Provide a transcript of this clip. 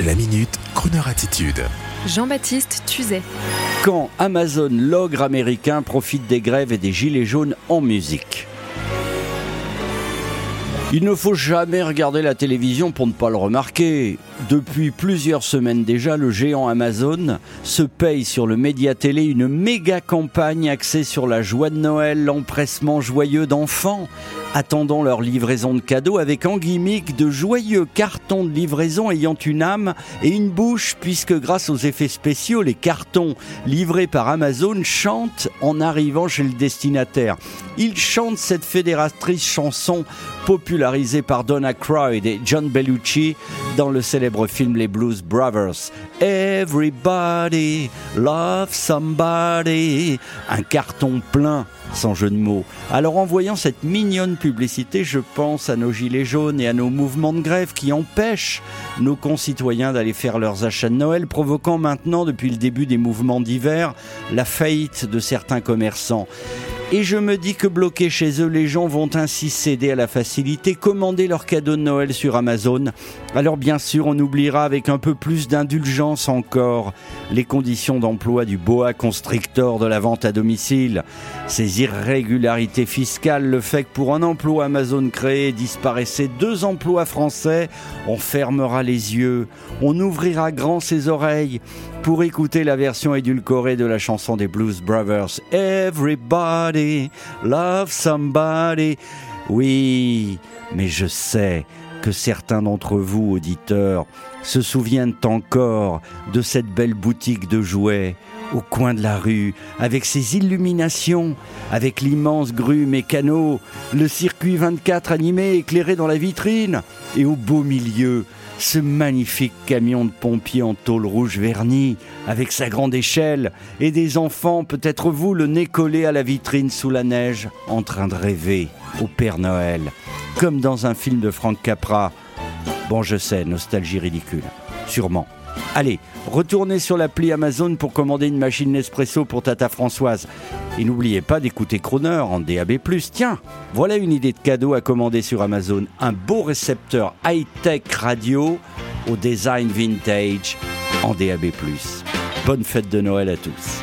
La minute, Kroneur attitude. Jean-Baptiste Tuzet. Quand Amazon, l'ogre américain, profite des grèves et des gilets jaunes en musique. Il ne faut jamais regarder la télévision pour ne pas le remarquer. Depuis plusieurs semaines déjà, le géant Amazon se paye sur le média télé une méga campagne axée sur la joie de Noël, l'empressement joyeux d'enfants, attendant leur livraison de cadeaux avec en gimmick de joyeux cartons de livraison ayant une âme et une bouche, puisque grâce aux effets spéciaux, les cartons livrés par Amazon chantent en arrivant chez le destinataire. Ils chantent cette fédératrice chanson popularisée par Donna Aykroyd et John Bellucci dans le célèbre film Les Blues Brothers. Everybody love somebody. Un carton plein sans jeu de mots. Alors en voyant cette mignonne publicité, je pense à nos gilets jaunes et à nos mouvements de grève qui empêchent nos concitoyens d'aller faire leurs achats de Noël, provoquant maintenant, depuis le début des mouvements d'hiver, la faillite de certains commerçants. Et je me dis que bloqués chez eux, les gens vont ainsi céder à la facilité, commander leurs cadeaux de Noël sur Amazon. Alors bien sûr, on oubliera avec un peu plus d'indulgence encore les conditions d'emploi du boa constrictor de la vente à domicile, ces irrégularités fiscales, le fait que pour un emploi Amazon créé disparaissait deux emplois français, on fermera les yeux, on ouvrira grand ses oreilles pour écouter la version édulcorée de la chanson des Blues Brothers. Everybody love somebody. Oui, mais je sais que certains d'entre vous, auditeurs, se souviennent encore de cette belle boutique de jouets au coin de la rue, avec ses illuminations, avec l'immense grue mécano, le circuit 24 animé éclairé dans la vitrine, et au beau milieu, ce magnifique camion de pompiers en tôle rouge vernie, avec sa grande échelle, et des enfants, peut-être vous, le nez collé à la vitrine sous la neige, en train de rêver au Père Noël, comme dans un film de Frank Capra. Bon, je sais, nostalgie ridicule, sûrement. Allez, retournez sur l'appli Amazon pour commander une machine Nespresso pour Tata Françoise. Et n'oubliez pas d'écouter Croner en DAB+. Tiens, voilà une idée de cadeau à commander sur Amazon. Un beau récepteur high-tech radio au design vintage en DAB+. Bonne fête de Noël à tous.